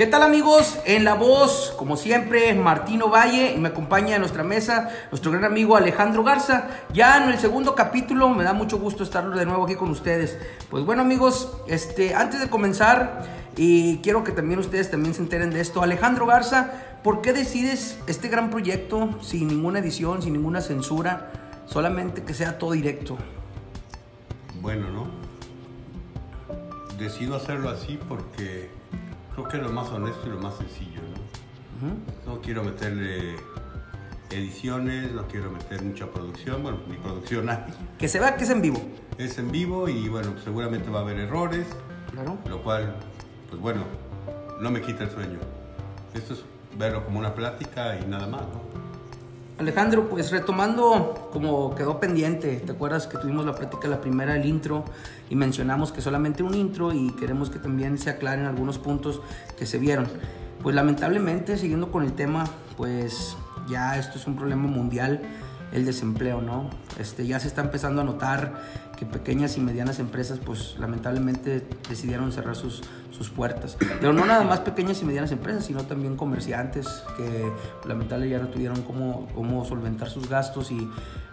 ¿Qué tal amigos? En la voz, como siempre, Martino Valle y me acompaña en nuestra mesa nuestro gran amigo Alejandro Garza. Ya en el segundo capítulo, me da mucho gusto estar de nuevo aquí con ustedes. Pues bueno amigos, este, antes de comenzar, y quiero que también ustedes también se enteren de esto, Alejandro Garza, ¿por qué decides este gran proyecto sin ninguna edición, sin ninguna censura, solamente que sea todo directo? Bueno, ¿no? Decido hacerlo así porque creo que es lo más honesto y lo más sencillo, ¿no? No quiero meterle ediciones, no quiero meter mucha producción, bueno, ni producción hay. Que se vea que es en vivo. Es en vivo y bueno, seguramente va a haber errores, Claro. lo cual, pues bueno, no me quita el sueño. Esto es verlo como una plática y nada más, ¿no? Alejandro, pues retomando como quedó pendiente, ¿te acuerdas que tuvimos la plática la primera, el intro, y mencionamos que solamente un intro y queremos que también se aclaren algunos puntos que se vieron? Pues lamentablemente, siguiendo con el tema, pues ya esto es un problema mundial, el desempleo, ¿no? Este, ya se está empezando a notar que pequeñas y medianas empresas, pues lamentablemente decidieron cerrar sus, sus puertas. Pero no nada más pequeñas y medianas empresas, sino también comerciantes que lamentablemente ya no tuvieron cómo, cómo solventar sus gastos y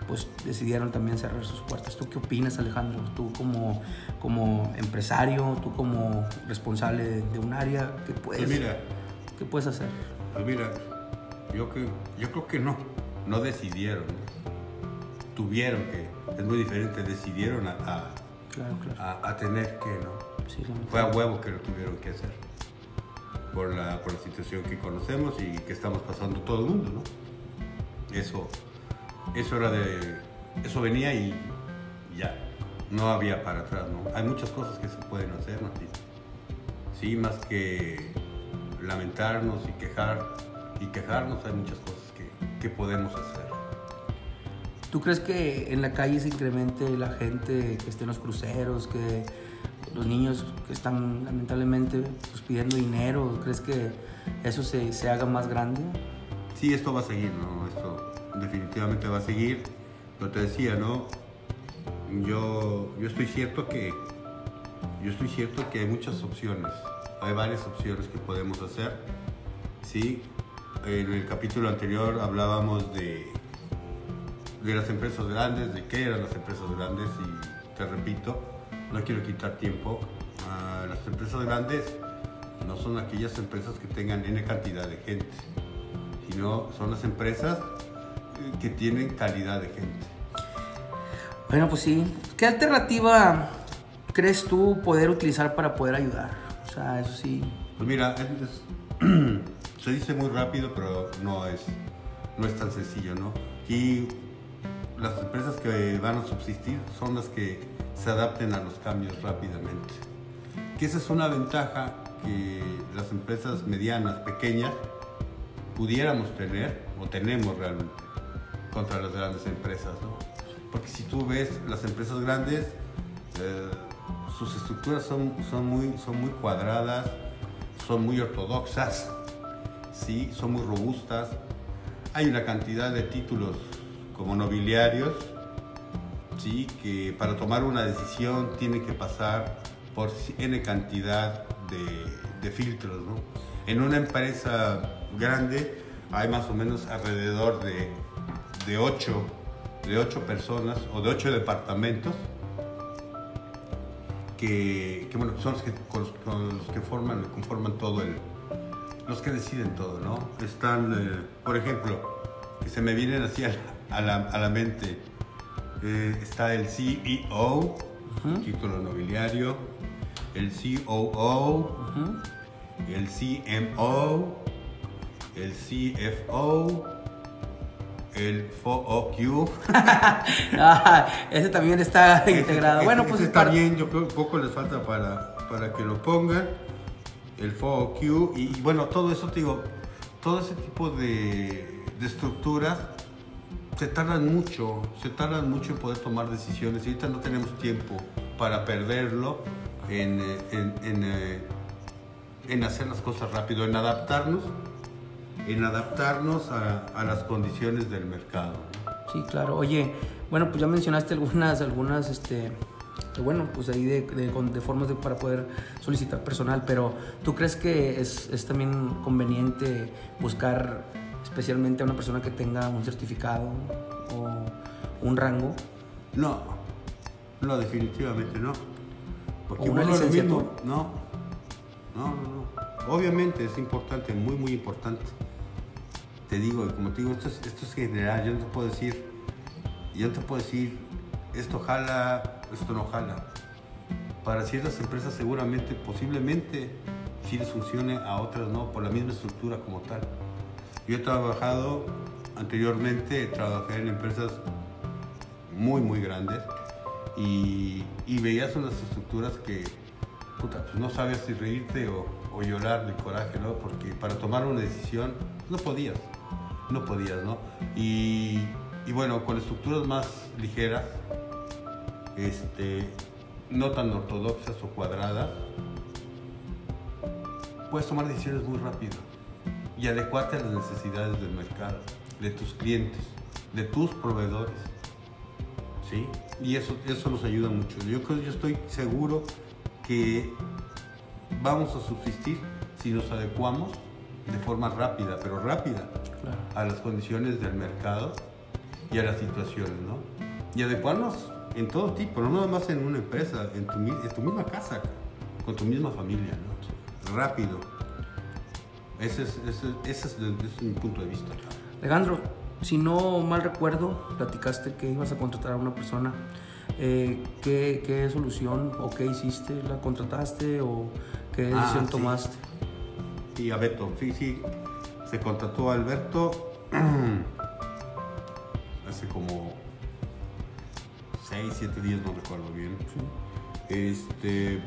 pues decidieron también cerrar sus puertas. ¿Tú qué opinas, Alejandro? Tú como, como empresario, tú como responsable de, de un área, ¿qué puedes, Pues mira, ¿qué puedes hacer? Pues mira, yo, que, yo creo que no, no decidieron, tuvieron que, es muy diferente, decidieron a, a- Claro, claro. a- a tener que, ¿no? Sí. Fue a huevo que lo tuvieron que hacer, por la, por la situación que conocemos y que estamos pasando todo el mundo, ¿no? Eso, eso era de, eso venía y ya, no había para atrás, ¿no? Hay muchas cosas que se pueden hacer, Martín. Sí, más que lamentarnos y quejar y quejarnos, hay muchas cosas que, que podemos hacer. ¿Tú crees que en la calle se incremente la gente que esté en los cruceros, que los niños que están lamentablemente pues, pidiendo dinero? ¿Crees que eso se, se haga más grande? Sí, esto va a seguir, ¿no? Esto definitivamente va a seguir. Lo te decía, ¿no? Yo, yo estoy cierto que yo estoy cierto que hay muchas opciones. Hay varias opciones que podemos hacer. Sí, en el capítulo anterior hablábamos de, de las empresas grandes, de qué eran las empresas grandes y te repito, no quiero quitar tiempo. Ah, las empresas grandes no son aquellas empresas que tengan N cantidad de gente, sino son las empresas eh, que tienen calidad de gente. Bueno, pues sí. ¿Qué alternativa crees tú poder utilizar para poder ayudar? O sea, eso sí. Pues mira, es- es- se dice muy rápido, pero no es, no es tan sencillo, ¿no? Y las empresas que van a subsistir son las que se adapten a los cambios rápidamente. Que esa es una ventaja que las empresas medianas, pequeñas, pudiéramos tener, o tenemos realmente, contra las grandes empresas, ¿no? Porque si tú ves las empresas grandes, eh, sus estructuras son, son, muy, son muy cuadradas, son muy ortodoxas, ¿sí? son muy robustas. Hay una cantidad de títulos como nobiliarios, ¿sí? que para tomar una decisión tiene que pasar por N cantidad de, filtros. ¿no? En una empresa grande hay más o menos alrededor de, de, ocho, de ocho personas o de ocho departamentos que, bueno, son los que forman, conforman todo el, los que deciden todo, ¿no? Están, eh, por ejemplo, que se me vienen así a la, a la, a la mente, eh, está el CEO, título nobiliario, el COO, el CMO, el CFO, el FOQ. Ah, ese también está integrado. Ese- bueno, ese pues es está parte- bien, yo creo que poco les falta para, para que lo pongan. El FOQ y, y bueno, todo eso, te digo, todo ese tipo de, de estructuras se tardan mucho, se tardan mucho en poder tomar decisiones y ahorita no tenemos tiempo para perderlo en, en, eh, en hacer las cosas rápido, en adaptarnos, en adaptarnos a, a las condiciones del mercado. Sí, claro. Oye, bueno, pues ya mencionaste algunas, algunas este, bueno, pues ahí de, de, formas de, para poder solicitar personal, pero ¿tú crees que es, es, también conveniente buscar especialmente a una persona que tenga un certificado o un rango? No, no, definitivamente no. Porque una licenciatura. no, no, no, no. Obviamente es importante, muy, muy importante. Te digo, como te digo, esto es, esto es general, yo no te puedo decir, yo no te puedo decir, esto jala, esto no jala. Para ciertas empresas seguramente, posiblemente, sí les funcione, a otras no, por la misma estructura como tal. Yo he trabajado anteriormente, trabajé en empresas muy, muy grandes y, veías unas estructuras que, puta, pues no sabes si reírte o, o, llorar de coraje, ¿no? Porque para tomar una decisión no podías, no podías, ¿no? Y, y bueno, con estructuras más ligeras, este, no tan ortodoxas o cuadradas, puedes tomar decisiones muy rápido y adecuarte a las necesidades del mercado, de tus clientes, de tus proveedores. ¿Sí? Y eso, eso nos ayuda mucho. Yo, yo estoy seguro que vamos a subsistir si nos adecuamos de forma rápida, pero rápida, a las condiciones del mercado y a las situaciones, ¿no? Y adecuarnos en todo tipo, no nada más en una empresa, en tu, en tu misma casa, con tu misma familia, ¿no? Rápido. Ese es, ese, ese es, mi punto de vista. Alejandro, si no mal recuerdo, platicaste que ibas a contratar a una persona. Eh, ¿qué, ¿qué, solución o qué hiciste? ¿La contrataste o qué ah, decisión tomaste? Sí, a Beto, sí, sí. Se contrató a Alberto hace como 6, 7 días, no recuerdo bien. Este,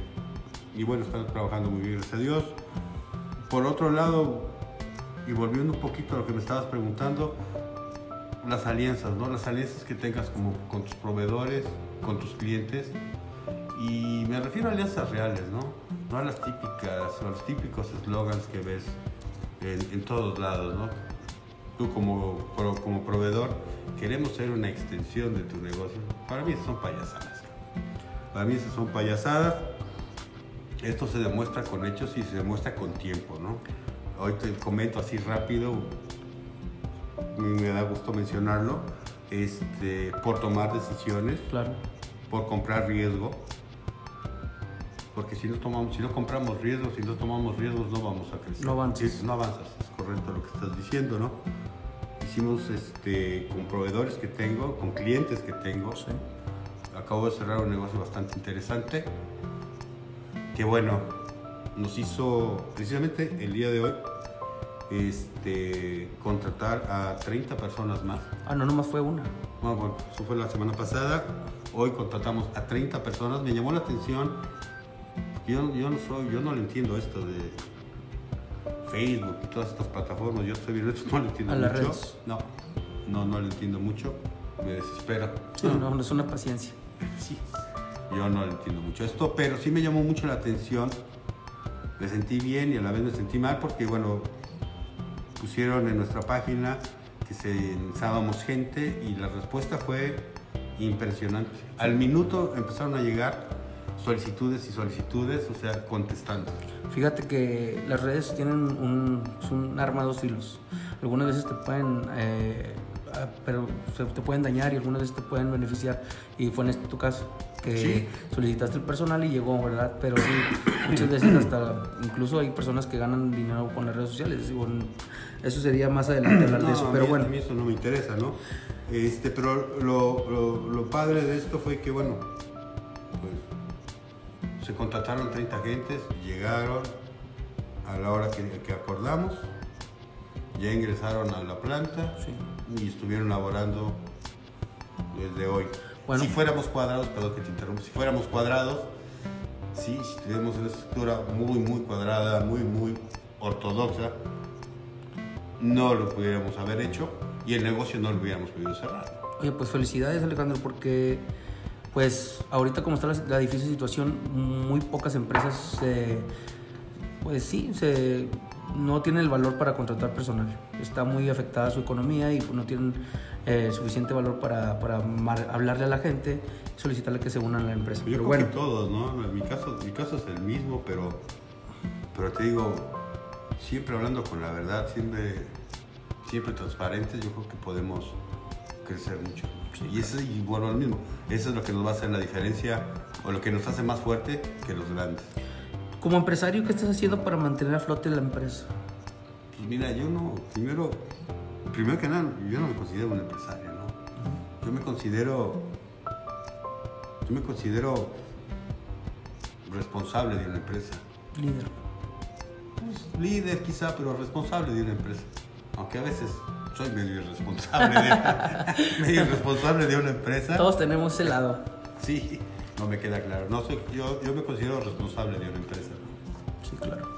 y bueno, están trabajando muy bien, gracias a Dios. Por otro lado, y volviendo un poquito a lo que me estabas preguntando, las alianzas, ¿no? Las alianzas que tengas como con tus proveedores, con tus clientes. Y me refiero a alianzas reales, ¿no? No a las típicas, a los típicos eslogans que ves en, en, todos lados, ¿no? Tú como, como proveedor queremos ser una extensión de tu negocio. Para mí son payasadas. Para mí son payasadas. Esto se demuestra con hechos y se demuestra con tiempo, ¿no? Hoy te comento así rápido, me da gusto mencionarlo, este, por tomar decisiones, claro. por comprar riesgo, porque si no, tomamos, si no compramos riesgos, si no tomamos riesgos, no vamos a crecer. No avanzas. No avanzas, es correcto lo que estás diciendo, ¿no? hicimos este, con proveedores que tengo, con clientes que tengo. Acabo de cerrar un negocio bastante interesante que bueno, nos hizo precisamente el día de hoy este, contratar a 30 personas más. Ah, no, nomás fue una. Bueno, eso fue la semana pasada. Hoy contratamos a 30 personas. Me llamó la atención. Yo, yo no soy, yo no le entiendo esto de Facebook y todas estas plataformas, yo estoy viendo esto, no lo entiendo mucho. No, no, no lo entiendo mucho. Me desespera. No, no, no es una paciencia. Sí, yo no entiendo mucho esto, pero sí me llamó mucho la atención. Me sentí bien y a la vez me sentí mal porque, bueno, pusieron en nuestra página que se necesitábamos gente y la respuesta fue impresionante. Al minuto empezaron a llegar solicitudes y solicitudes, o sea, contestando. Fíjate que las redes tienen un, un arma de dos filos. Algunas veces te pueden, eh, ah, pero te pueden dañar y algunas veces te pueden beneficiar. Y fue en este tu caso, que solicitaste el personal y llegó, ¿verdad? Pero sí, muchas veces hasta, incluso hay personas que ganan dinero con las redes sociales. eso sería más adelante hablar de eso, pero bueno. A mí eso no me interesa, ¿no? Este, pero lo, lo, lo padre de esto fue que, bueno, se contrataron 30 agentes, llegaron a la hora que, acordamos, ya ingresaron a la planta y estuvieron laborando desde hoy. Si fuéramos cuadrados, perdón que te interrumpa, si fuéramos cuadrados, sí, si tuviéramos una estructura muy, muy cuadrada, muy, muy ortodoxa, no lo pudiéramos haber hecho y el negocio no lo hubiéramos podido cerrar. Oye, pues felicidades Alejandro, porque pues ahorita como está la, difícil situación, muy pocas empresas, pues sí, se, no tienen el valor para contratar personal. Está muy afectada su economía y no tienen eh, suficiente valor para, para hablarle a la gente, solicitarle que se unan a la empresa. Yo Pero creo bueno, que todos, ¿no? Mi caso, mi caso es el mismo, pero, pero te digo, siempre hablando con la verdad, siempre, siempre transparentes, yo creo que podemos crecer mucho. y eso, y vuelvo al mismo, eso es lo que nos va a hacer la diferencia o lo que nos hace más fuerte que los grandes. Como empresario, ¿qué estás haciendo para mantener a flote la empresa? Pues mira, yo no, primero, primero que nada, yo no me considero un empresario, ¿no? Yo me considero, yo me considero responsable de una empresa. Líder. Pues, líder quizá, pero responsable de una empresa. Aunque a veces soy medio irresponsable de, medio irresponsable de una empresa. Todos tenemos ese lado. Sí, no me queda claro. No soy, yo, yo me considero responsable de una empresa. Claro.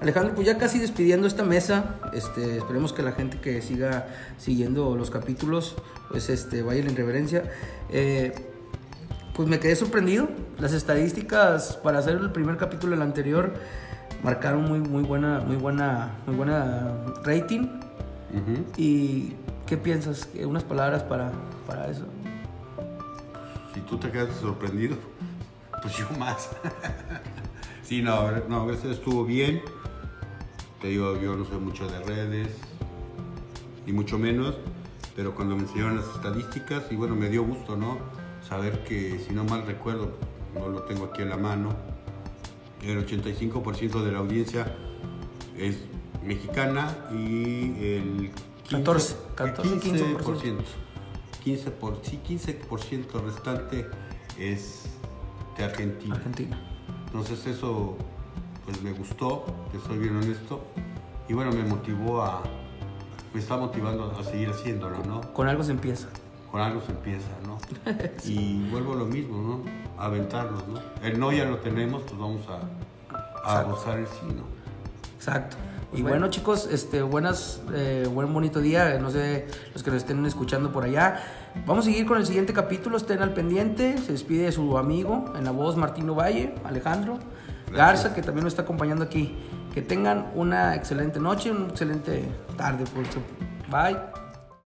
Alejandro, pues ya casi despidiendo esta mesa, este, esperemos que la gente que siga siguiendo los capítulos, pues este, vaya en reverencia. Eh, pues me quedé sorprendido. Las estadísticas para hacer el primer capítulo del anterior marcaron muy, muy buena, muy buena, muy buena rating. ¿Y qué piensas? ¿Qué- Unas palabras para, para eso. Si tú te quedas sorprendido, pues yo más. sí, no, no, veces estuvo bien. Te digo, yo no soy mucho de redes, ni mucho menos, pero cuando me enseñaron las estadísticas, y bueno, me dio gusto, ¿no? Saber que, si no mal recuerdo, no lo tengo aquí en la mano, el 85% de la audiencia es mexicana y el 15, 14, 14, el 15%. 15%. 15 por, sí, 15% restante es de Argentina. Argentina. Entonces eso pues me gustó, que soy bien honesto. Y bueno, me motivó a, me está motivando a seguir haciéndolo, ¿no? Con algo se empieza. Con algo se empieza, ¿no? Y vuelvo a lo mismo, ¿no? A aventarnos, ¿no? El no ya lo tenemos, pues vamos a, a Exacto. gozar el sí, ¿no? Exacto. Pues y bueno, chicos, este, buenas, eh, buen bonito día. No sé, los que nos estén escuchando por allá. Vamos a seguir con el siguiente capítulo. Estén al pendiente. Se despide su amigo en la voz Martino Valle, Alejandro Garza, que también nos está acompañando aquí. Que tengan una excelente noche, una excelente tarde. Bye.